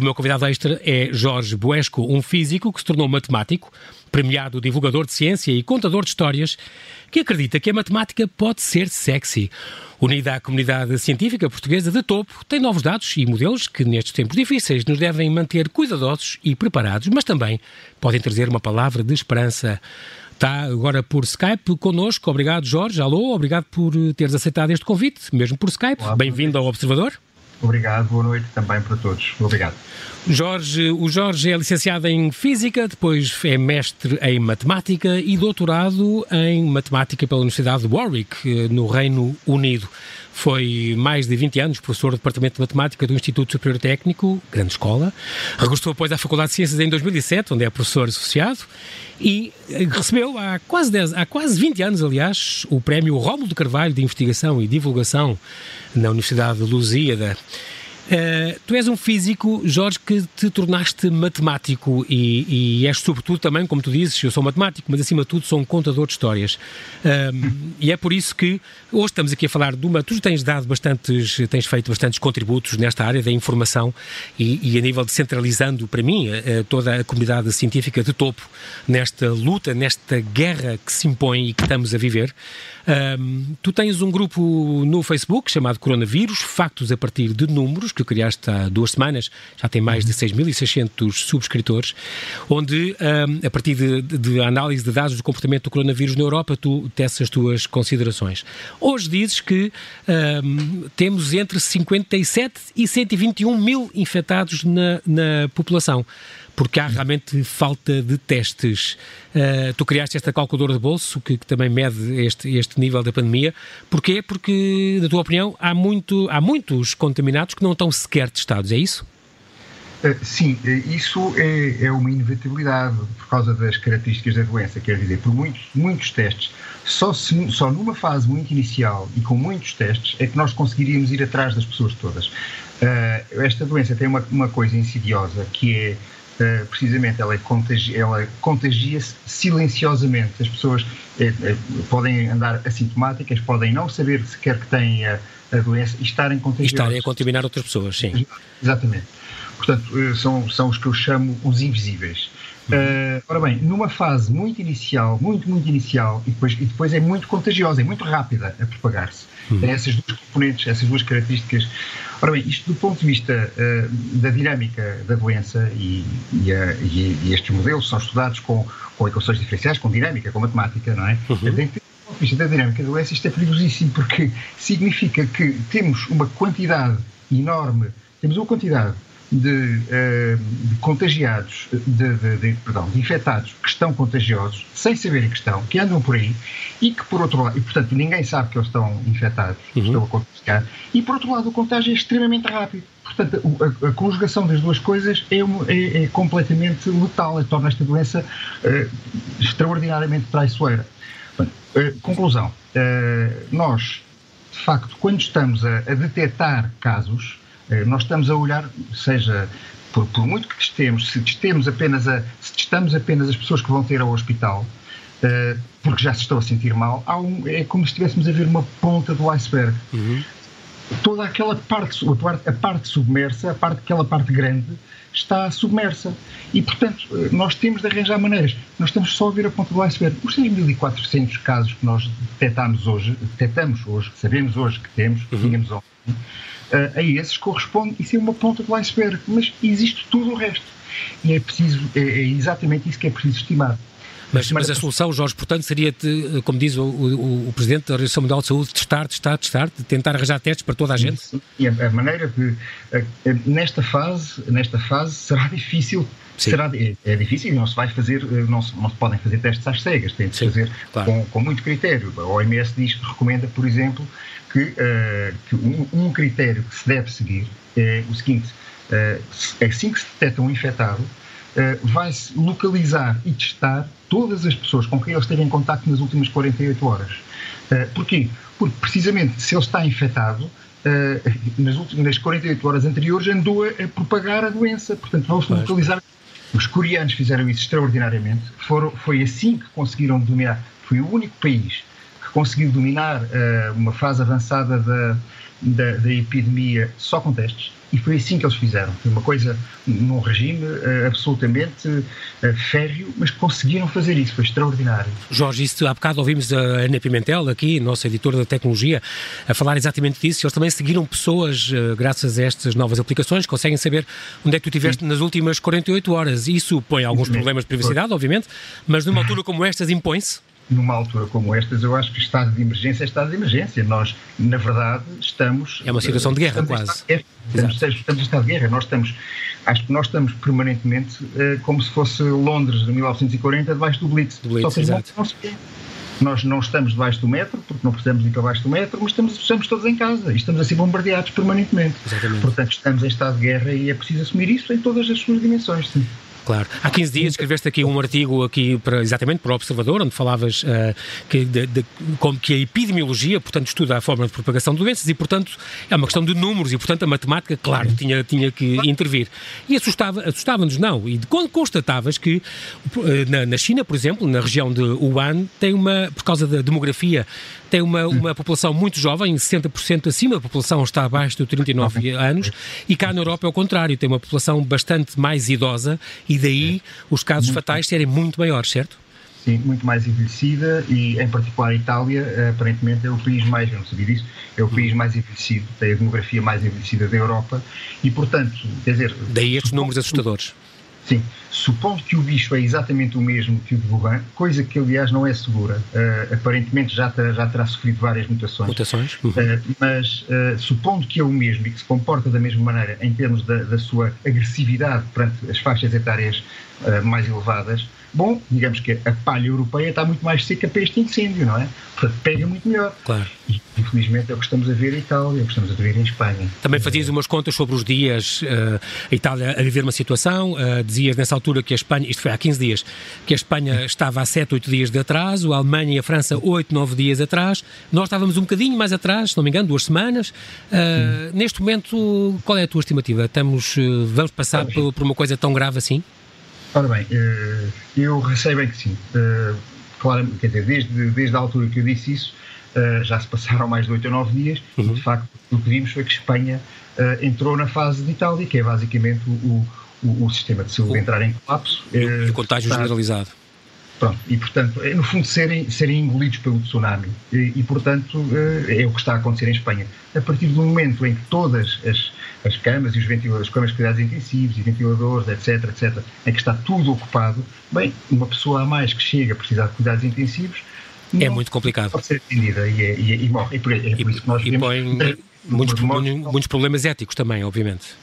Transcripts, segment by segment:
O meu convidado extra é Jorge Buesco, um físico que se tornou matemático, premiado divulgador de ciência e contador de histórias, que acredita que a matemática pode ser sexy. Unida à comunidade científica portuguesa de topo, tem novos dados e modelos que, nestes tempos difíceis, nos devem manter cuidadosos e preparados, mas também podem trazer uma palavra de esperança. Está agora por Skype connosco. Obrigado, Jorge. Alô, obrigado por teres aceitado este convite, mesmo por Skype. Bem-vindo ao Observador. Obrigado, boa noite também para todos. Obrigado. Jorge, o Jorge é licenciado em Física, depois é mestre em Matemática e doutorado em Matemática pela Universidade de Warwick, no Reino Unido. Foi mais de 20 anos professor do Departamento de Matemática do Instituto Superior Técnico, grande escola. Regressou depois à Faculdade de Ciências em 2007, onde é professor associado, e recebeu há quase, 10, há quase 20 anos, aliás, o prémio Rómulo de Carvalho de Investigação e Divulgação na Universidade de Lusíada. Uh, tu és um físico, Jorge, que te tornaste matemático e, e, és, sobretudo, também, como tu dizes, eu sou matemático, mas acima de tudo sou um contador de histórias. Uh, e é por isso que hoje estamos aqui a falar de uma. Tu tens dado bastantes, tens feito bastantes contributos nesta área da informação e, e a nível de centralizando, para mim, uh, toda a comunidade científica de topo nesta luta, nesta guerra que se impõe e que estamos a viver. Um, tu tens um grupo no Facebook chamado Coronavírus, Factos a partir de Números, que criaste há duas semanas, já tem mais de 6.600 subscritores, onde, um, a partir de, de, análise de dados do comportamento do coronavírus na Europa, tu teces as tuas considerações. Hoje dizes que um, temos entre 57 e 121 mil infectados na, na população porque há realmente falta de testes. Uh, tu criaste esta calculadora de bolso que, que, também mede este, este nível da pandemia. Porquê? Porque, na tua opinião, há, muito, há muitos contaminados que não estão sequer testados, é isso? Uh, sim, uh, isso é, é, uma inevitabilidade por causa das características da doença. Quer dizer, por muitos, muitos testes, só, se, só numa fase muito inicial e com muitos testes é que nós conseguiríamos ir atrás das pessoas todas. Uh, esta doença tem uma, uma coisa insidiosa que é Uh, precisamente ela, é contagi ela contagia-se silenciosamente. As pessoas é, é, podem andar assintomáticas, podem não saber sequer que têm a, a doença e estarem contagiosas. E estarem a contaminar outras pessoas, sim. Exatamente. Portanto, são, são os que eu chamo os invisíveis. Uh, ora bem, numa fase muito inicial, muito, muito inicial, e depois, e depois é muito contagiosa, é muito rápida a propagar-se. Uhum. Essas duas componentes, essas duas características. Ora bem, isto do ponto de vista uh, da dinâmica da doença e, e, a, e, e, estes modelos são estudados com, com equações diferenciais, com dinâmica, com matemática, não é? Uhum. Do ponto de vista da dinâmica da doença, isto é perigosíssimo porque significa que temos uma quantidade enorme, temos uma quantidade de, uh, de contagiados, de, de, perdão, de infectados que estão contagiosos, sem saberem que estão, que andam por aí, e que por outro lado, e portanto ninguém sabe que eles estão infectados, uhum. estão a contagiar, e por outro lado o contágio é extremamente rápido. Portanto, a, a conjugação das duas coisas é, é, é completamente letal, torna esta doença uh, extraordinariamente traiçoeira. Uh, conclusão, nós, de facto, quando estamos a, a detectar casos, eh, nós estamos a olhar, seja por, por, muito que testemos, se testemos apenas a, se testamos apenas as pessoas que vão ter ao hospital, uh, porque já se estão a sentir mal, um, é como se estivéssemos a ver uma ponta do iceberg. Uhum. Toda aquela parte, a parte, a parte submersa, a parte, aquela parte grande, está submersa. E, portanto, eh, nós temos de arranjar maneiras. Nós estamos só a ver a ponta do iceberg. Os 6.400 casos que nós detectamos hoje, detectamos hoje, sabemos hoje que temos, que uhum. tínhamos ontem, uh, a esses corresponde, isso é uma ponta do iceberg, mas existe tudo o resto. E é preciso, é, é exatamente isso que é preciso estimar. Mas, mas, a solução, Jorge, portanto, seria, de, como diz o, o, o, Presidente da Organização Mundial de Saúde, testar, testar, testar, tentar arranjar testes para toda a gente? Sim, a, a maneira que, nesta fase, nesta fase, será difícil Será, é, é, difícil, não se vai fazer, não se, não se podem fazer testes às cegas, tem de se fazer claro. com, com, muito critério. A OMS diz, recomenda, por exemplo, que, uh, que um, um, critério que se deve seguir é o seguinte: uh, assim que se detecta um infectado, uh, vai-se localizar e testar todas as pessoas com quem ele esteve em contato nas últimas 48 horas. Uh, porquê? Porque, precisamente, se ele está infectado, nas, últimas, nas 48 horas anteriores andou a, a propagar a doença. Portanto, vão-se localizar. Os coreanos fizeram isso extraordinariamente. Foram, foi assim que conseguiram dominar. Foi o único país conseguiu dominar uh, uma fase avançada da, da, da epidemia só com testes e foi assim que eles fizeram. Foi uma coisa num regime uh, absolutamente uh, férreo, mas conseguiram fazer isso, foi extraordinário. Jorge, isso, há bocado ouvimos a Ana Pimentel, aqui, nossa editora da tecnologia, a falar exatamente disso. Eles também seguiram pessoas, uh, graças a estas novas aplicações, conseguem saber onde é que tu estiveste nas últimas 48 horas. Isso põe alguns problemas de privacidade, obviamente, mas numa altura como estas impõe-se numa altura como estas, eu acho que estado de emergência é estado de emergência. Nós, na verdade, estamos. É uma situação de guerra, quase. Estamos, estamos, estamos em estado de guerra. Nós estamos, acho que nós estamos permanentemente uh, como se fosse Londres de 1940 debaixo do Blitz. Do Blitz Só exato. Não nós não estamos debaixo do metro, porque não precisamos ir para baixo do metro, mas estamos, estamos todos em casa e estamos a ser bombardeados permanentemente. Exatamente. Portanto, estamos em estado de guerra e é preciso assumir isso em todas as suas dimensões. Sim. Claro. Há 15 dias escreveste aqui um artigo aqui para, exatamente para o Observador, onde falavas uh, que, de, de, como que a epidemiologia, portanto, estuda a forma de propagação de doenças e, portanto, é uma questão de números e, portanto, a matemática, claro, tinha, tinha que intervir. E assustava, assustava-nos, não. E quando constatavas que eh, na, na China, por exemplo, na região de Wuhan, tem uma, por causa da demografia, tem uma, uma população muito jovem, 60% acima da população está abaixo de 39 anos, e cá na Europa é o contrário, tem uma população bastante mais idosa e daí os casos muito fatais serem muito maiores, certo? Sim, muito mais envelhecida e, em particular, a Itália, aparentemente, é o país mais, eu não sabia disso, é o país mais envelhecido, tem a demografia mais envelhecida da Europa e, portanto, quer dizer... Daí estes números assustadores. Sim, supondo que o bicho é exatamente o mesmo que o de Wuhan, coisa que aliás não é segura, uh, aparentemente já terá, já terá sofrido várias mutações. Mutações? Uhum. Uh, mas uh, supondo que é o mesmo e que se comporta da mesma maneira em termos da, da sua agressividade perante as faixas etárias mais elevadas, Bom, digamos que a palha europeia está muito mais seca para este incêndio, não é? Portanto, pega muito melhor. Claro. E, infelizmente, é o que estamos a ver em Itália, é o que estamos a ver em Espanha. Também fazias umas contas sobre os dias, uh, a Itália a viver uma situação, uh, dizias nessa altura que a Espanha, isto foi há 15 dias, que a Espanha estava há 7, 8 dias de atraso, a Alemanha e a França 8, 9 dias atrás, nós estávamos um bocadinho mais atrás, se não me engano, duas semanas. Uh, neste momento, qual é a tua estimativa? Estamos, vamos passar por, por uma coisa tão grave assim? Ora bem, eh, eu receio bem que sim. Eh, claro, quer dizer, desde, desde a altura que eu disse isso, eh, já se passaram mais de 8 ou 9 dias, uhum. e de facto o que vimos foi que Espanha entrou na fase de Itália, que é basicamente o, o, o sistema de saúde o, entrar em colapso. E o contágio está, generalizado. Pronto, e portanto, é, no fundo, serem, serem engolidos pelo tsunami. E, e, portanto, é o que está a acontecer em Espanha. A partir do momento em que todas as, as camas e os ventiladores, as camas de cuidados intensivos e ventiladores, etc, etc, em que está tudo ocupado, bem, uma pessoa a mais que chega a precisar de cuidados intensivos é muito complicado. Pode ser atendida e, é, e, é, e morre. E por, é por e, isso que nós e vemos. Põe muitos, muitos problemas éticos também, obviamente.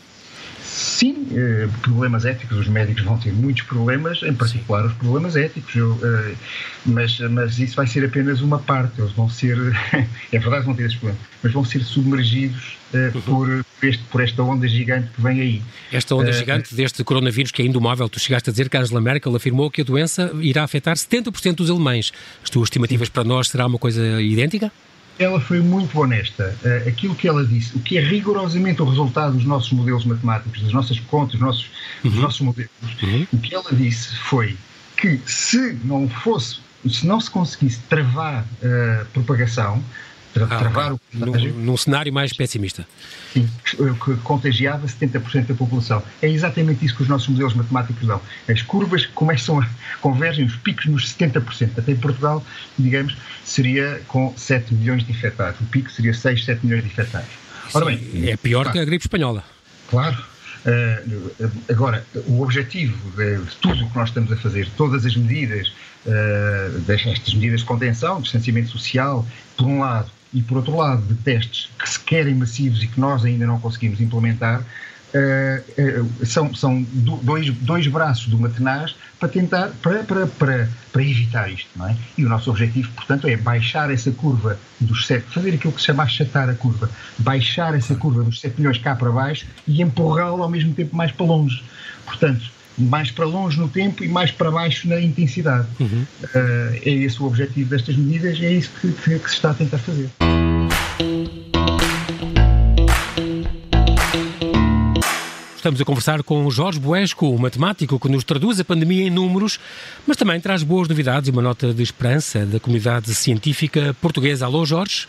Sim, eh, problemas éticos, os médicos vão ter muitos problemas, em particular os problemas éticos, eu, eh, mas, mas isso vai ser apenas uma parte, eles vão ser, é verdade vão ter esses problemas, mas vão ser submergidos eh, uhum. por, este, por esta onda gigante que vem aí. Esta onda uh, gigante deste coronavírus que é indomável, tu chegaste a dizer que Angela Merkel afirmou que a doença irá afetar 70% dos alemães. As tuas estimativas sim. para nós será uma coisa idêntica? Ela foi muito honesta. Uh, aquilo que ela disse, o que é rigorosamente o resultado dos nossos modelos matemáticos, das nossas contas, dos nossos, uhum. dos nossos modelos, uhum. o que ela disse foi que se não fosse, se não se conseguisse travar a uh, propagação, ah, travar o contágio. Num, num cenário mais pessimista. Sim, que contagiava 70% da população. É exatamente isso que os nossos modelos matemáticos dão. As curvas começam a convergem, os picos nos 70%. Até em Portugal, digamos, seria com 7 milhões de infectados. O pico seria 6, 7 milhões de infectados. Ora bem, é pior claro, que a gripe espanhola. Claro. Uh, agora, o objetivo de, de, tudo o que nós estamos a fazer, todas as medidas, uh, destas medidas de contenção, distanciamento social, por um lado, e, por outro lado, de testes que se querem massivos e que nós ainda não conseguimos implementar, uh, uh, são, são dois, dois braços de uma tenaz para tentar, para, para, para, para evitar isto, não é? E o nosso objetivo, portanto, é baixar essa curva dos 7, fazer aquilo que se chama achatar a curva, baixar essa curva dos 7 milhões cá para baixo e empurrá-la ao mesmo tempo mais para longe. Portanto, mais para longe no tempo e mais para baixo na intensidade. Uhum. Uh, é esse o objetivo destas medidas e é isso que, que, que se está a tentar fazer. Estamos a conversar com Jorge Buesco, o matemático que nos traduz a pandemia em números, mas também traz boas novidades e uma nota de esperança da comunidade científica portuguesa. Alô, Jorge?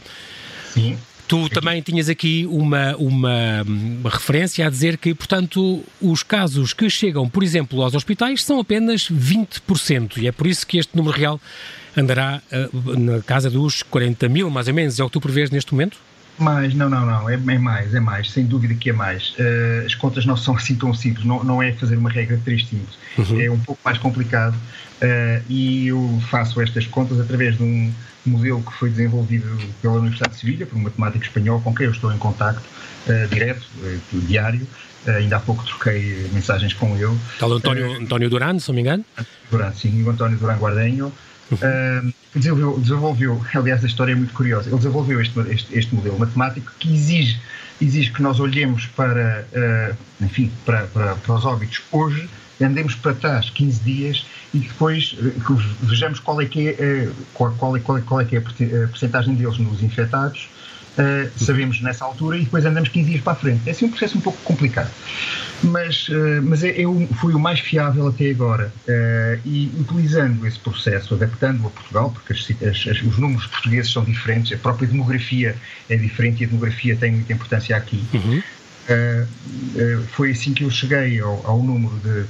Sim. Tu também tinhas aqui uma, uma, uma, referência a dizer que, portanto, os casos que chegam, por exemplo, aos hospitais são apenas 20%, e é por isso que este número real andará uh, na casa dos 40 mil, mais ou menos. É o que tu prevês neste momento? Mais, não, não, não, é, é, mais, é mais, sem dúvida que é mais. Uh, as contas não são assim tão simples, não, não é fazer uma regra de três simples, uhum. é um pouco mais complicado uh, e eu faço estas contas através de um modelo que foi desenvolvido pela Universidade de Sevilha, por um matemático espanhol com quem eu estou em contacto uh, direto, diário, ainda há pouco troquei mensagens com ele. Tal António, António Duran, se não me engano? Duran, sim, o António Duran Guardenho. Desenvolveu, desenvolveu, aliás, a história é muito curiosa. Ele desenvolveu este, este, este modelo matemático que exige, exige que nós olhemos para, uh, enfim, para, para, para, os óbitos hoje, andemos para trás 15 dias e depois uh, vejamos qual é que é, qual, qual, é, é, qual é, que é a porcentagem deles nos infectados Uh, sabemos nessa altura e depois andamos 15 dias para a frente. É assim um processo um pouco complicado. Mas, uh, mas é, eu fui o mais fiável até agora uh, e utilizando esse processo, adaptando-o a Portugal, porque as, as, os números portugueses são diferentes, a própria demografia é diferente e a demografia tem muita importância aqui. Uhum. Foi assim que eu cheguei ao, ao número de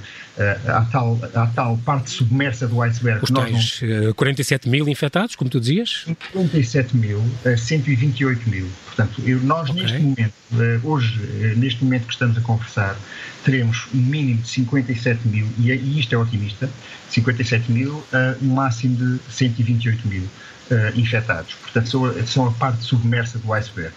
à tal, à tal parte submersa do iceberg. Os tais não... 47 mil infectados, como tu dizias? 47 mil a 128 mil. Portanto, eu, nós okay. neste momento, eh, hoje, eh, neste momento que estamos a conversar, teremos um mínimo de 57 mil, e, e isto é otimista, 57 mil a um máximo de 128 mil uh, infectados. Portanto, são, são a parte submersa do iceberg.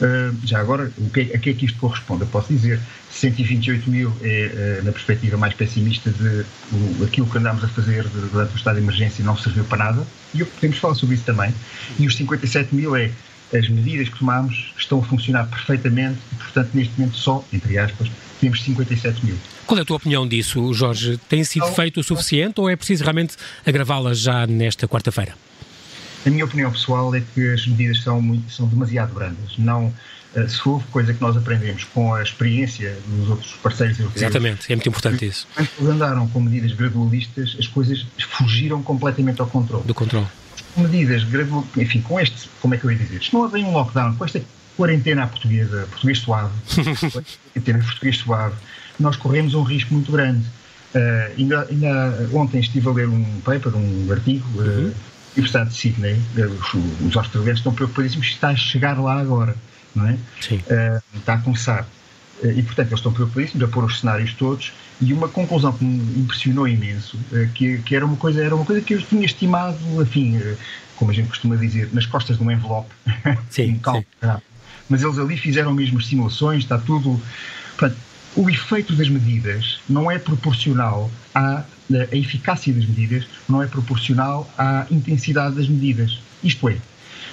Uh, já agora, o que, a que é que isto corresponde? Eu posso dizer 128 mil é, uh, na perspectiva mais pessimista de o, aquilo que andámos a fazer durante o estado de emergência não serviu para nada, e podemos falar sobre isso também. E os 57 mil é as medidas que tomámos estão a funcionar perfeitamente e, portanto, neste momento só, entre aspas, temos 57 mil. Qual é a tua opinião disso, Jorge? Tem sido então, feito o suficiente ou é preciso realmente agravá-las já nesta quarta-feira? A minha opinião pessoal é que as medidas são, muito, são demasiado brandas. Não, eh, se houve coisa que nós aprendemos com a experiência dos outros parceiros europeus. Exatamente, é muito importante isso. Quando eles andaram com medidas gradualistas, as coisas fugiram completamente ao controle. Do controle. Medidas gradualistas, enfim, com este, como é que eu ia dizer? Isto não havia um lockdown, com esta quarentena portuguesa, português suave, quarentena português suave, nós corremos um risco muito grande. Uh, ainda, ainda, ontem estive a ler um paper, um artigo. Uh, Universidade de Sydney, os, os australianos estão preocupadíssimos se está a chegar lá agora, não é? Sim. Uh, está a começar. Uh, e, portanto, eles estão preocupadíssimos a pôr os cenários todos e uma conclusão que me impressionou imenso, uh, que, que, era, uma coisa, era uma coisa que eu tinha estimado, enfim, como a gente costuma dizer, nas costas de um envelope. Sim, sim. Mas eles ali fizeram mesmo simulações, está tudo... Portanto, o efeito das medidas não é proporcional à a eficácia das medidas não é proporcional à intensidade das medidas. Isto é,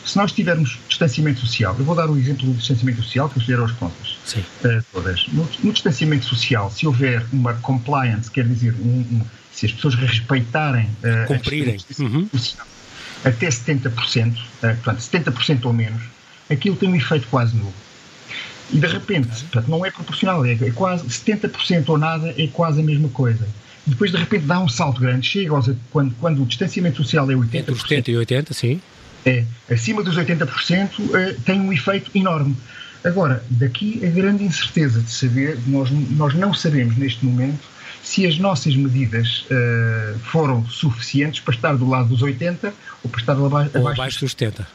se nós tivermos distanciamento social, eu vou dar o exemplo do distanciamento social que eu fizeram as contas uh, todas. No, no, distanciamento social, se houver uma compliance, quer dizer, um, um, se as pessoas respeitarem uh, cumprirem uhum. social, até 70%, uh, eh, portanto, 70% ou menos, aquilo tem um efeito quase nulo. E de repente, portanto, não é proporcional, é, é quase 70% ou nada, é quase a mesma coisa depois de repente dá um salto grande, chega aos, quando, quando o distanciamento social é 80%. Entre os 70 e 80, sim. É, acima dos 80% uh, tem um efeito enorme. Agora, daqui a grande incerteza de saber, nós, nós não sabemos neste momento se as nossas medidas uh, foram suficientes para estar do lado dos 80 ou para estar abaixo, ou abaixo dos 70.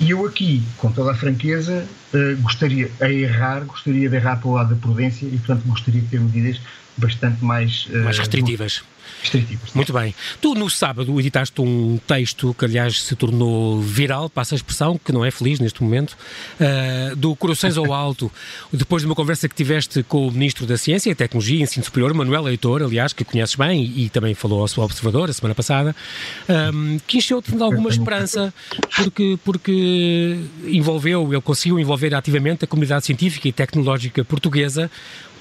E eu aqui, com toda a franqueza, uh, gostaria, a errar, gostaria de errar para o lado da prudência e, portanto, gostaria de ter medidas bastante mais... Uh, mais restritivas. Restritivas. Muito bem. Tu, no sábado, editaste um texto que, aliás, se tornou viral, passa a expressão, que não é feliz neste momento, uh, do Corações ao Alto, depois de uma conversa que tiveste com o Ministro da Ciência e Tecnologia e Ensino Superior, Manuel Leitor, aliás, que conheces bem e, e também falou ao seu observador a semana passada, um, que encheu-te de alguma esperança, porque, porque envolveu, ele conseguiu envolver ativamente a comunidade científica e tecnológica portuguesa,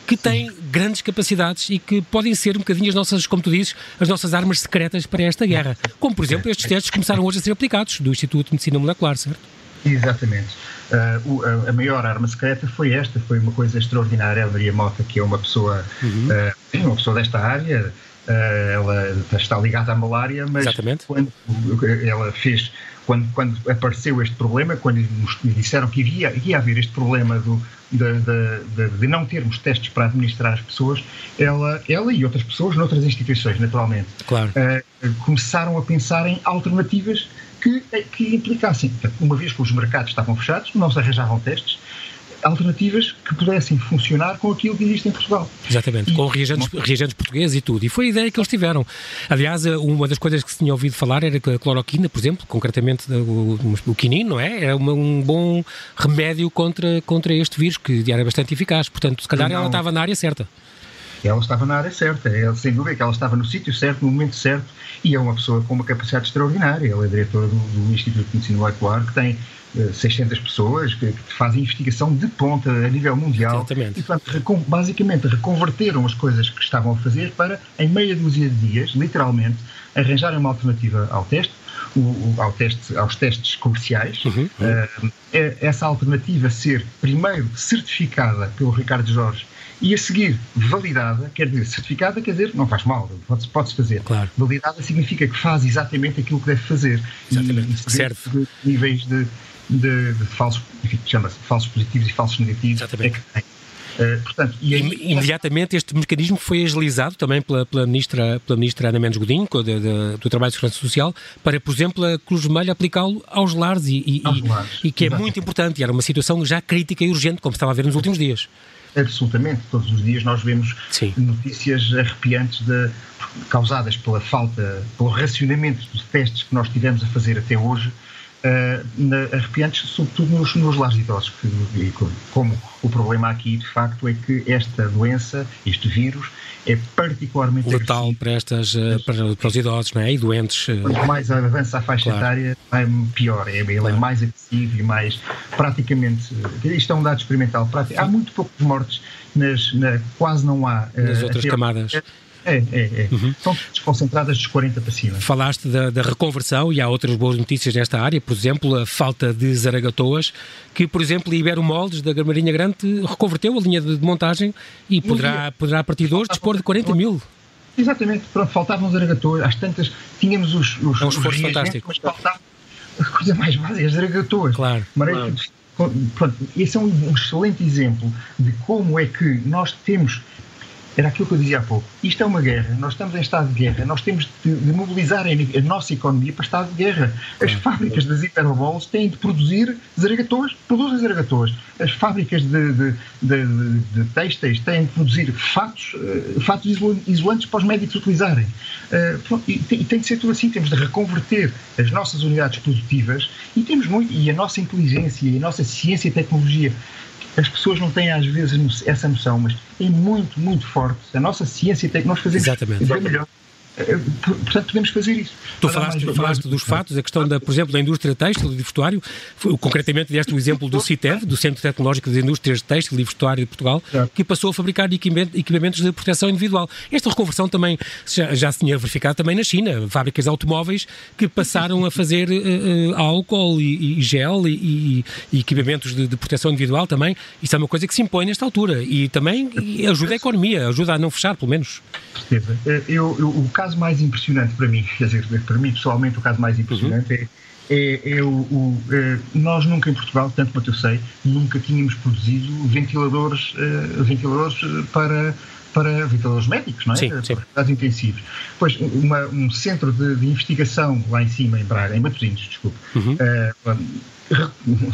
que têm grandes capacidades e que podem ser um bocadinho as nossas, como tu dizes, as nossas armas secretas para esta guerra. Como, por exemplo, estes testes começaram hoje a ser aplicados do Instituto de Medicina Molecular, certo? Exatamente. Uh, a, a, maior arma secreta foi esta, foi uma coisa extraordinária. A Maria Mota, que é uma pessoa, uhum. uh, uma pessoa desta área, ela está ligada à malária, mas Exatamente. quando ela fez quando, quando apareceu este problema, quando nos disseram que ia, ia haver este problema do, de, de, de, não termos testes para administrar as pessoas, ela, ela e outras pessoas, noutras instituições, naturalmente, claro. uh, começaram a pensar em alternativas que, que implicassem, uma vez que os mercados estavam fechados, não se arranjavam testes, alternativas que pudessem funcionar com aquilo que existe em Portugal. Exatamente, e, com reagentes, reagentes portugueses e tudo. E foi a ideia que eles tiveram. Aliás, uma das coisas que se tinha ouvido falar era que a cloroquina, por exemplo, concretamente o, o quinino, não é? Era uma, um bom remédio contra, contra este vírus, que era bastante eficaz. Portanto, se calhar não, ela estava na área certa. Ela estava na área certa, ela, sem dúvida que ela estava no sítio certo, no momento certo, e é uma pessoa com uma capacidade extraordinária. Ela é diretora do, do Instituto de Medicina Molecular, que tem 600 eh, pessoas que, que, fazem investigação de ponta a nível mundial. Exatamente. E, portanto, basicamente reconverteram as coisas que estavam a fazer para, em meia dúzia de dias, literalmente, arranjarem uma alternativa ao teste, o, o, ao teste aos testes comerciais. Uhum, uhum. Uh, essa alternativa ser, primeiro, certificada pelo Ricardo Jorge e a seguir validada, quer dizer, certificada quer dizer, não faz mal, pode-se pode fazer. Claro. Validada significa que faz exatamente aquilo que deve fazer. Exatamente. E, e serve. níveis de de, de falsos, chama-se falsos positivos e falsos negativos Exatamente. é que tem. Uh, portanto, e aí, Imediatamente este mecanismo foi agilizado também pela, pela, ministra, pela ministra Ana Mendes Godinho, de, de, do Trabalho e Segurança Social, para, por exemplo, a Cruz Vermelha aplicá-lo aos lares e, e, aos lares. e que é muito importante. E era uma situação já crítica e urgente, como estava a ver nos últimos dias. Absolutamente. Todos os dias nós vemos Sim. notícias arrepiantes de, causadas pela falta, pelo racionamento dos testes que nós tivemos a fazer até hoje uh, na, arrepiantes, sobretudo nos, nos lares idosos, que, como o problema aqui, de facto, é que esta doença, este vírus, é particularmente letal para, estas, uh, para, para, os idosos não é? e doentes. Uh... Quanto mais avança a faixa claro. etária, é pior. É, ele é claro. é mais agressivo e mais praticamente. Isto é um dado experimental. Prático, há muito poucas mortes, nas, na, quase não há. Nas outras camadas. É, é, é. Uhum. Estão desconcentradas dos 40 para cima. Falaste da, da, reconversão e há outras boas notícias nesta área, por exemplo, a falta de zaragatoas, que, por exemplo, Ibero Moldes, da Marinha Grande, reconverteu a linha de montagem e poderá, poderá a partir de hoje, dispor de 40 mil. Exatamente, pronto, faltavam zaragatoas, às tantas, tínhamos os, os, é um esforço fantástico. mas faltava a coisa mais básica, as zaragatoas. Claro. claro. Pronto, esse é um, um excelente exemplo de como é que nós temos era aquilo que eu dizia há pouco. Isto é uma guerra, nós estamos em estado de guerra, nós temos de, de mobilizar a, nossa economia para estado de guerra. As fábricas das hiperbolas têm de produzir zaragatoas, produzem zaragatoas. As fábricas de, de, de, de têxteis têm de produzir fatos, uh, fatos isolantes para os médicos utilizarem. Uh, e, e, tem de ser tudo assim, temos de reconverter as nossas unidades produtivas e temos muito, e a nossa inteligência e a nossa ciência e tecnologia as pessoas não têm às vezes essa noção, mas é muito, muito forte. A nossa ciência tem que nós fazemos Exatamente. melhor. Eh, portanto, podemos fazer isso. Tu falaste, mais, falaste mais... dos fatos, a questão, da, por exemplo, da indústria têxtil e de vestuário, concretamente deste o exemplo do CITEV, do Centro Tecnológico das Indústrias Têxtil e Vestuário de Portugal, que passou a fabricar equipamentos de proteção individual. Esta reconversão também já, já se tinha verificado também na China, fábricas de automóveis que passaram a fazer uh, álcool e, e gel e, e equipamentos de, de, proteção individual também. Isso é uma coisa que se impõe nesta altura e também ajuda a economia, ajuda a não fechar, pelo menos. Eu, eu, o caso mais impressionante para mim, quer dizer, para mim pessoalmente, o caso mais impressionante uhum. é, é, é, o, o é, nós nunca em Portugal, tanto quanto eu sei, nunca tínhamos produzido ventiladores, uh, ventiladores para para ventiladores médicos, não é? Sim, sim. Para intensivos. Pois, uma, um centro de, de, investigação lá em cima, em Braga, em Matosinhos, desculpe, uhum. uh,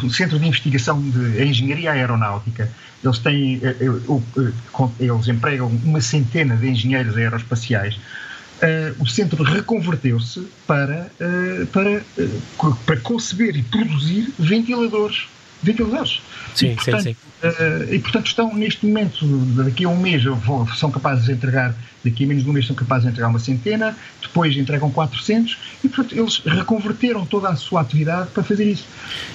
um centro de investigação de engenharia aeronáutica, eles têm, eles empregam uma centena de engenheiros aeroespaciais Uh, o centro reconverteu-se para, uh, para, uh, para conceber e produzir ventiladores. Ventiladores. Sim, e, portanto, sim, sim. e portanto estão neste momento, daqui a um mês, vou, são capazes de entregar daqui a menos de um mês são capazes de entregar uma centena, depois entregam 400 e, portanto, eles reconverteram toda a sua atividade para fazer isso.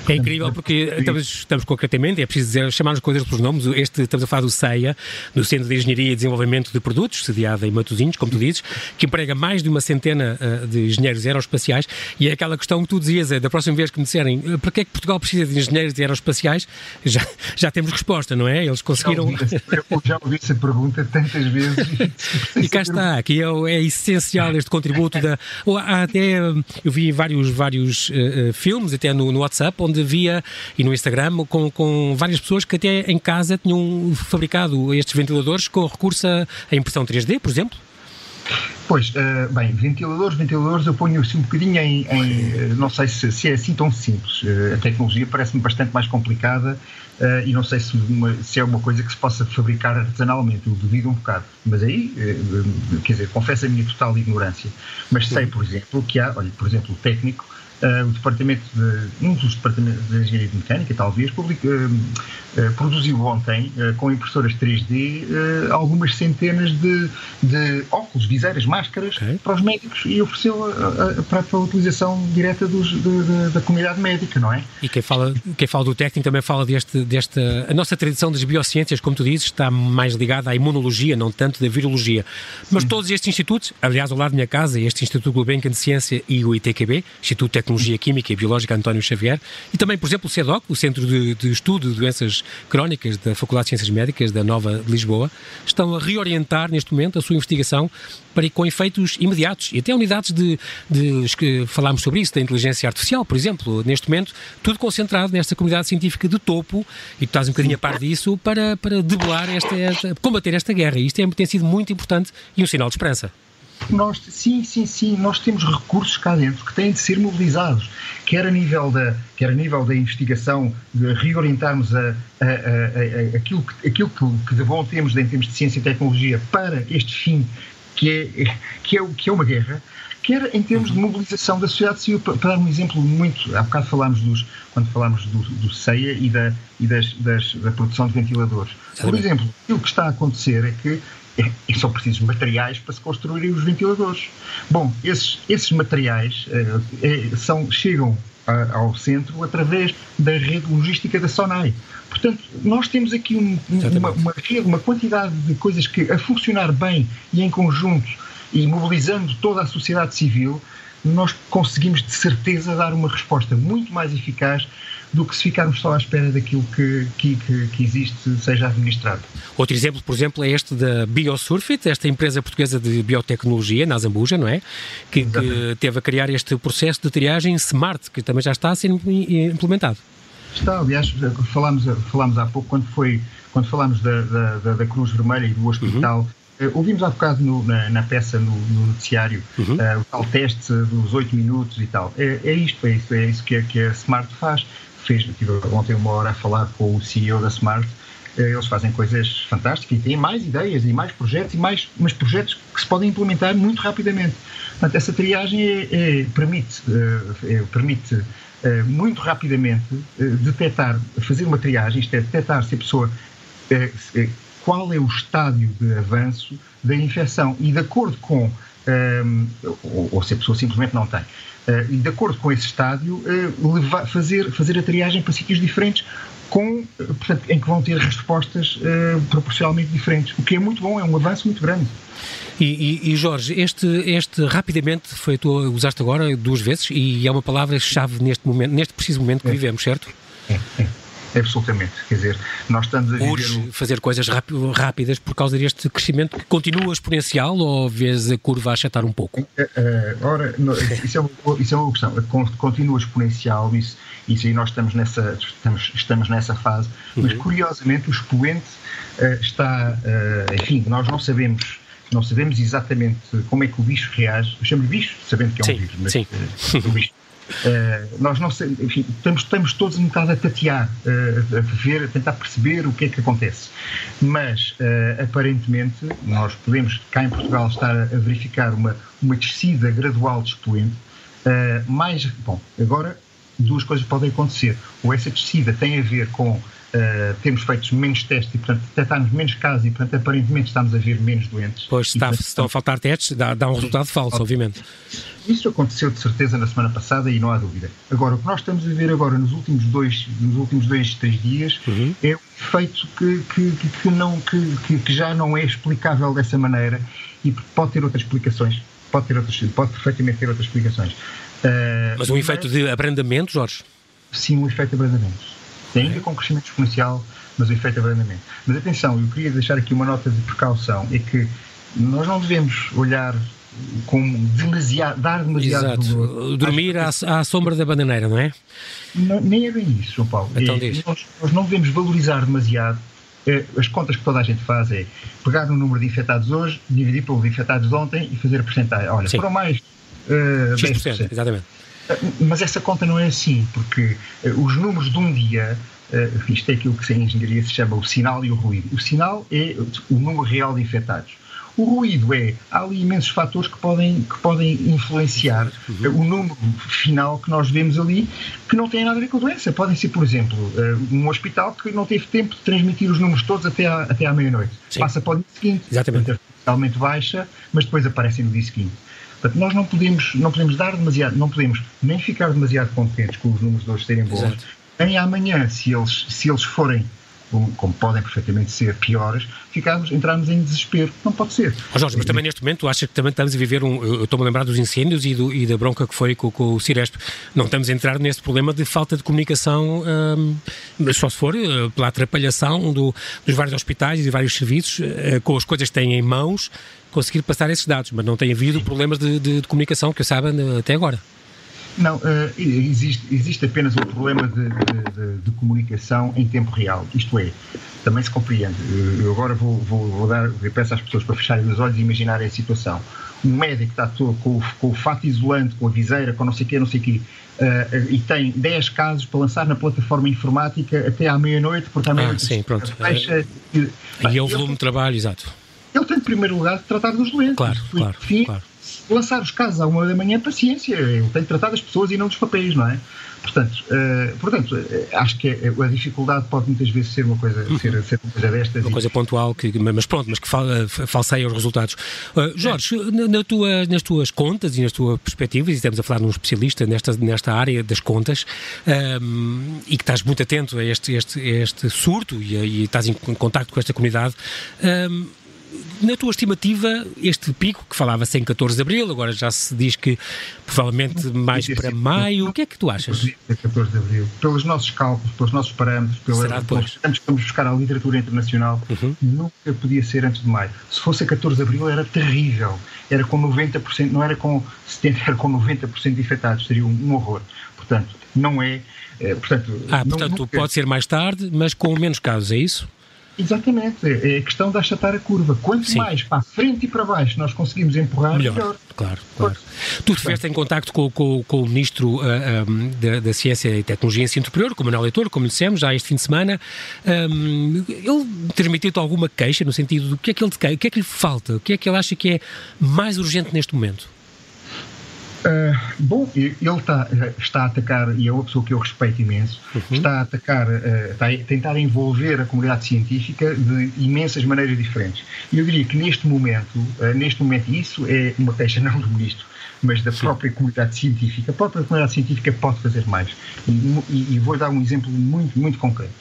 É incrível porque estamos, estamos concretamente, é preciso dizer, chamar as coisas pelos nomes, este, estamos a falar do CEIA, do Centro de Engenharia e Desenvolvimento de Produtos, sediado em Matosinhos, como tu dizes, que emprega mais de uma centena uh, de engenheiros aeroespaciais. E é aquela questão que tu dizias, é, da próxima vez que me disserem uh, para que é que Portugal precisa de engenheiros aeroespaciais, já, já temos resposta, não é? Eles conseguiram... Já ouvi, eu já ouvi essa pergunta tantas vezes E cá está, aqui é, é essencial este contributo da. Há até eu vi vários, vários uh, filmes, até no, no, WhatsApp, onde via e no Instagram, com, com várias pessoas que até em casa tinham fabricado estes ventiladores com recurso à impressão 3D, por exemplo. Pois, uh, bem, ventiladores, ventiladores, eu ponho assim um bocadinho em, em não sei se, se, é assim tão simples. Uh, a tecnologia parece-me bastante mais complicada uh, e não sei se, uma, se, é uma coisa que se possa fabricar artesanalmente, eu duvido um bocado. Mas aí, quer dizer, confesso a minha total ignorância. Mas sei, por exemplo, que há, olha, por exemplo, o técnico uh, o departamento de, um dos departamentos de engenharia mecânica, talvez, public, uh, uh, produziu ontem, com impressoras 3D, algumas centenas de, de, óculos, viseiras, máscaras okay. para os médicos e ofereceu para, para a utilização direta dos, de, de, da comunidade médica, não é? E quem fala, quem fala do técnico também fala deste, desta. A nossa tradição das biociências, como tu dizes, está mais ligada à imunologia, não tanto da virologia. Mas Sim. todos estes institutos, aliás, ao lado da minha casa, este Instituto Gulbenkian de Ciência e o ITQB, Instituto Tecnológico Tecnologia Química e Biológica António Xavier e também, por exemplo, o CEDOC, o Centro de, de Estudo de Doenças Crónicas da Faculdade de Ciências Médicas da Nova de Lisboa, estão a reorientar neste momento a sua investigação para com efeitos imediatos e até unidades de, de, de falámos sobre isso, da inteligência artificial, por exemplo, neste momento, tudo concentrado nesta comunidade científica de topo e tu estás um bocadinho a par disso para, para debelar esta, esta combater esta guerra. E isto é, tem sido muito importante e um sinal de esperança nós, sim, sim, sim, nós temos recursos cá dentro que têm de ser mobilizados, quer a nível da, quer a nível da investigação, de reorientarmos a, a, a, a aquilo, que, aquilo que, de bom temos em termos de ciência e tecnologia para este fim que é, que é, que é uma guerra, quer em termos de uhum. mobilização da sociedade civil. Para, para dar um exemplo muito, há bocado falámos dos, quando falámos do, do CEIA e, da, e das, das, da produção de ventiladores. Por exemplo, aquilo que está a acontecer é que e são precisos materiais para se construírem os ventiladores. Bom, esses, esses materiais é, são, chegam a, ao centro através da rede logística da SONAI. Portanto, nós temos aqui um, uma, uma, uma quantidade de coisas que, a funcionar bem e em conjunto e mobilizando toda a sociedade civil, nós conseguimos de certeza dar uma resposta muito mais eficaz do que se ficarmos só à espera daquilo que, que, que, existe seja administrado. Outro exemplo, por exemplo, é este da Biosurfit, esta empresa portuguesa de biotecnologia, na Zambuja, não é? Que, que, teve a criar este processo de triagem smart, que também já está a ser implementado. Está, aliás, falámos, falámos há pouco, quando, foi, quando falámos da, da, da Cruz Vermelha e do hospital. Uhum Uh, ouvimos há bocado no, na, na, peça, no, no noticiário, uhum. uh, o tal teste dos 8 minutos e tal. É, é isto, é isso, é isso que, a, que a Smart faz. Fez, ontem uma hora a falar com o CEO da Smart. Uh, eles fazem coisas fantásticas e têm mais ideias e mais projetos, e mais, mas projetos que se podem implementar muito rapidamente. Portanto, essa triagem é, é, permite, é, permite muito rapidamente detectar, fazer uma triagem, isto é, detectar se a pessoa qual é o estádio de avanço da infecção e de acordo com ou, ou, se a pessoa simplesmente não tem. Uh, e de acordo com esse estádio, uh, levar, fazer, fazer a triagem para sítios diferentes, com, portanto, em que vão ter respostas uh, proporcionalmente diferentes, o que é muito bom, é um avanço muito grande. E, e, e, Jorge, este, este rapidamente foi tu usaste agora duas vezes e é uma palavra-chave neste momento, neste preciso momento que é. vivemos, certo? É, é. Absolutamente. Quer dizer, nós estamos a viver... Urge fazer coisas rápidas por causa deste crescimento que continua exponencial ou vês a curva a achatar um pouco? Uh, uh, ora, isso, é uma, isso é uma questão. Continua exponencial, isso, isso aí nós estamos nessa, estamos, estamos nessa fase, uhum. mas curiosamente o expoente uh, está, enfim, nós não sabemos não sabemos exatamente como é que o bicho reage. Eu chamo de bicho, sabendo que é um sim, vírus, mas sim. o bicho Uh, nós não sei, enfim, estamos, estamos todos um bocado a tatear, uh, a ver, a tentar perceber o que é que acontece. Mas, uh, aparentemente, nós podemos, cá em Portugal, estar a verificar uma, uma descida gradual de expoente. mais, bom, agora duas coisas podem acontecer. Ou essa descida tem a ver com Uh, temos feito menos testes e, portanto, detectamos menos casos e, portanto, aparentemente estamos a ver menos doentes. Pois, está, portanto, estão a faltar testes, dá, dá um resultado falso, obviamente. Isso aconteceu de certeza na semana passada e não há dúvida. Agora, o que nós estamos a ver agora nos últimos dois, nos últimos dois, três dias uhum. é um efeito que, que, que, não, que, que já não é explicável dessa maneira e pode ter outras explicações. Pode, ter outras, pode perfeitamente ter outras explicações. Uh, mas um efeito de abrandamento, Jorge? Sim, um efeito de abrandamento ainda com crescimento exponencial, mas o efeito é abrandamento. Mas atenção, eu queria deixar aqui uma nota de precaução, é que nós não devemos olhar com demasiado, dar demasiado Exato. valor. Dormir à, à, sombra da bananeira, não é? Não, nem é bem isso, João Paulo. Então é. Nós, nós, não devemos valorizar demasiado. É, as contas que toda a gente faz é pegar o número de infectados hoje, dividir pelo de infectados de ontem e fazer a porcentagem. Olha, Sim. foram mais uh, X%, 10%. exatamente. Mas essa conta não é assim, porque uh, os números de um dia, uh, isto é aquilo que em engenharia se chama o sinal e o ruído. O sinal é o número real de infectados. O ruído é, há ali imensos fatores que podem, que podem influenciar uhum. o número final que nós vemos ali, que não tem nada a ver com a doença. Podem ser, por exemplo, um hospital que não teve tempo de transmitir os números todos até à, até à meia-noite. Passa para o dia seguinte, Exatamente. Totalmente baixa, mas depois aparecem no dia seguinte. Portanto, nós não podemos, não podemos dar demasiado, não podemos nem ficar demasiado contentes com os números de hoje serem bons, Exato. nem amanhã, se eles, se eles forem como podem perfeitamente ser piores, ficarmos, entrarmos em desespero. Não pode ser. Oh Jorge, mas também neste momento, achas que também estamos a viver um. Eu estou-me a lembrar dos incêndios e, do, e, da bronca que foi com, com, o Ciresp. Não estamos a entrar nesse problema de falta de comunicação, hum, só se for uh, pela atrapalhação do, dos vários hospitais e vários serviços, uh, com as coisas que têm em mãos, conseguir passar esses dados. Mas não tem havido problemas de, de, de comunicação, que eu saiba, até agora. Não, uh, existe, existe apenas um problema de, de, de, comunicação em tempo real. Isto é, também se compreende. Eu agora vou, vou, vou dar, eu peço às pessoas para fecharem os olhos e imaginarem a situação. Um médico está todo com, o, com o fato isolante, com a viseira, com não sei o quê, não sei o quê, uh, e tem 10 casos para lançar na plataforma informática até à meia-noite, porque à meia-noite. Ah, sim, pronto. Fecha, e é o volume de trabalho, exato. Ele tem, em primeiro lugar, de tratar dos doentes. Claro, claro, Enfim, claro lançar os casos à uma da manhã, paciência, eu tenho que tratar das pessoas e não dos papéis, não é? Portanto, uh, portanto uh, acho que a, a, dificuldade pode muitas vezes ser uma coisa, ser, ser uma coisa destas. Uma e... coisa pontual, que, mas pronto, mas que fal, falseia os resultados. Uh, Jorge, é. na tua, nas tuas contas e nas tuas perspectivas, e estamos a falar de um especialista nesta, nesta área das contas, um, e que estás muito atento a este, este, este surto e, e estás em contato com esta comunidade, um, na tua estimativa, este pico, que falava-se em 14 de Abril, agora já se diz que provavelmente mais para maio, o que é que tu achas? 14 de Abril. Pelos nossos cálculos, pelos nossos parâmetros, pelos parâmetros que vamos buscar à literatura internacional, uhum. nunca podia ser antes de maio. Se fosse a 14 de Abril era terrível. Era com 90%, não era com 70%, era com 90% de infectados. Seria um, um horror. Portanto, não é... é portanto, ah, portanto, nunca... pode ser mais tarde, mas com menos casos, é isso? Exatamente, é a questão de achatar a curva. Quanto Sim. mais para a frente e para baixo nós conseguimos empurrar, melhor. melhor. Claro, claro. Tu estiveste em contacto com, com, com o Ministro uh, um, da, da, Ciência e Tecnologia e Ensino Superior, com o Manuel Leitor, como lhe dissemos, já este fim de semana. Um, ele transmitiu-te alguma queixa no sentido do que é que ele te quer, o que é que lhe falta, o que é que ele acha que é mais urgente neste momento? Uh, bom, ele está, está a atacar, e é uma pessoa que eu respeito imenso, uhum. está a atacar, uh, está a tentar envolver a comunidade científica de imensas maneiras diferentes. E eu diria que neste momento, uh, neste momento, isso é uma queixa não do ministro, mas da Sim. própria comunidade científica. A própria comunidade científica pode fazer mais. E, e, vou dar um exemplo muito, muito concreto.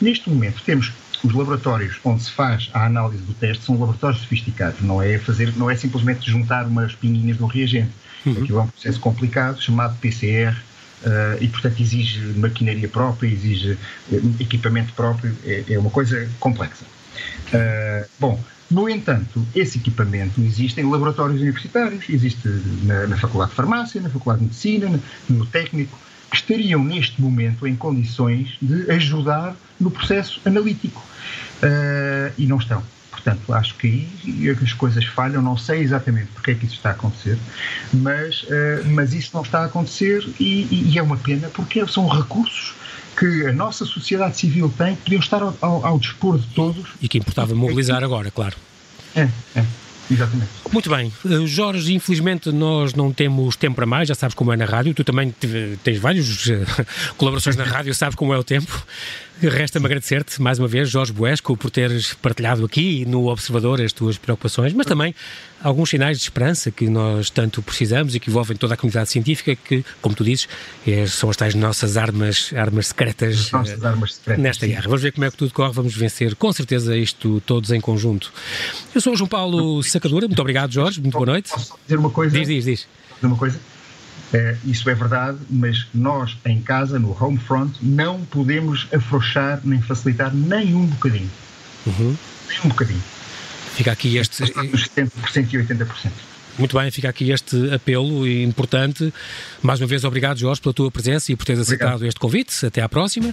Neste momento temos os laboratórios onde se faz a análise do teste são laboratórios sofisticados, não é fazer, não é simplesmente juntar umas pinguinhas de um reagente. Uhum. Aquilo é um processo complicado chamado PCR uh, e, portanto, exige maquinaria própria, exige uh, equipamento próprio, é, é, uma coisa complexa. Uh, bom, no entanto, esse equipamento existe em laboratórios universitários, existe na, na Faculdade de Farmácia, na Faculdade de Medicina, no, no técnico, que estariam neste momento em condições de ajudar no processo analítico. E não estão. Portanto, acho que aí as coisas falham, não sei exatamente porque é que isso está a acontecer, mas, uh, mas isso não está a acontecer e, e, é uma pena porque são recursos que a nossa sociedade civil tem que podiam estar ao, ao, ao dispor de todos. E que importava mobilizar agora, claro. É, é. Exatamente. Muito bem. Uh, Jorge, infelizmente nós não temos tempo para mais, já sabes como é na rádio, tu também tens várias uh, colaborações na rádio, sabes como é o tempo. Resta-me agradecer-te mais uma vez, Jorge Buesco, por teres partilhado aqui no Observador as tuas preocupações, mas também alguns sinais de esperança que nós tanto precisamos e que envolvem toda a comunidade científica, que, como tu dizes, é, são as tais nossas armas, armas secretas, nossas uh, armas secretas nesta guerra. Vamos ver como é que tudo corre, vamos vencer com certeza isto todos em conjunto. Eu sou o João Paulo Sacadura, muito obrigado, Jorge, muito boa noite. Posso dizer uma coisa? Diz, diz, diz. Dizer uma coisa? É, isso é verdade, mas nós em casa, no home front, não podemos afrouxar nem facilitar nem um bocadinho. Uhum. Nem um bocadinho. Fica aqui este. Os 70% e 80%. Muito bem, fica aqui este apelo importante. Mais uma vez, obrigado, Jorge, pela tua presença e por teres aceitado obrigado. este convite. Até à próxima.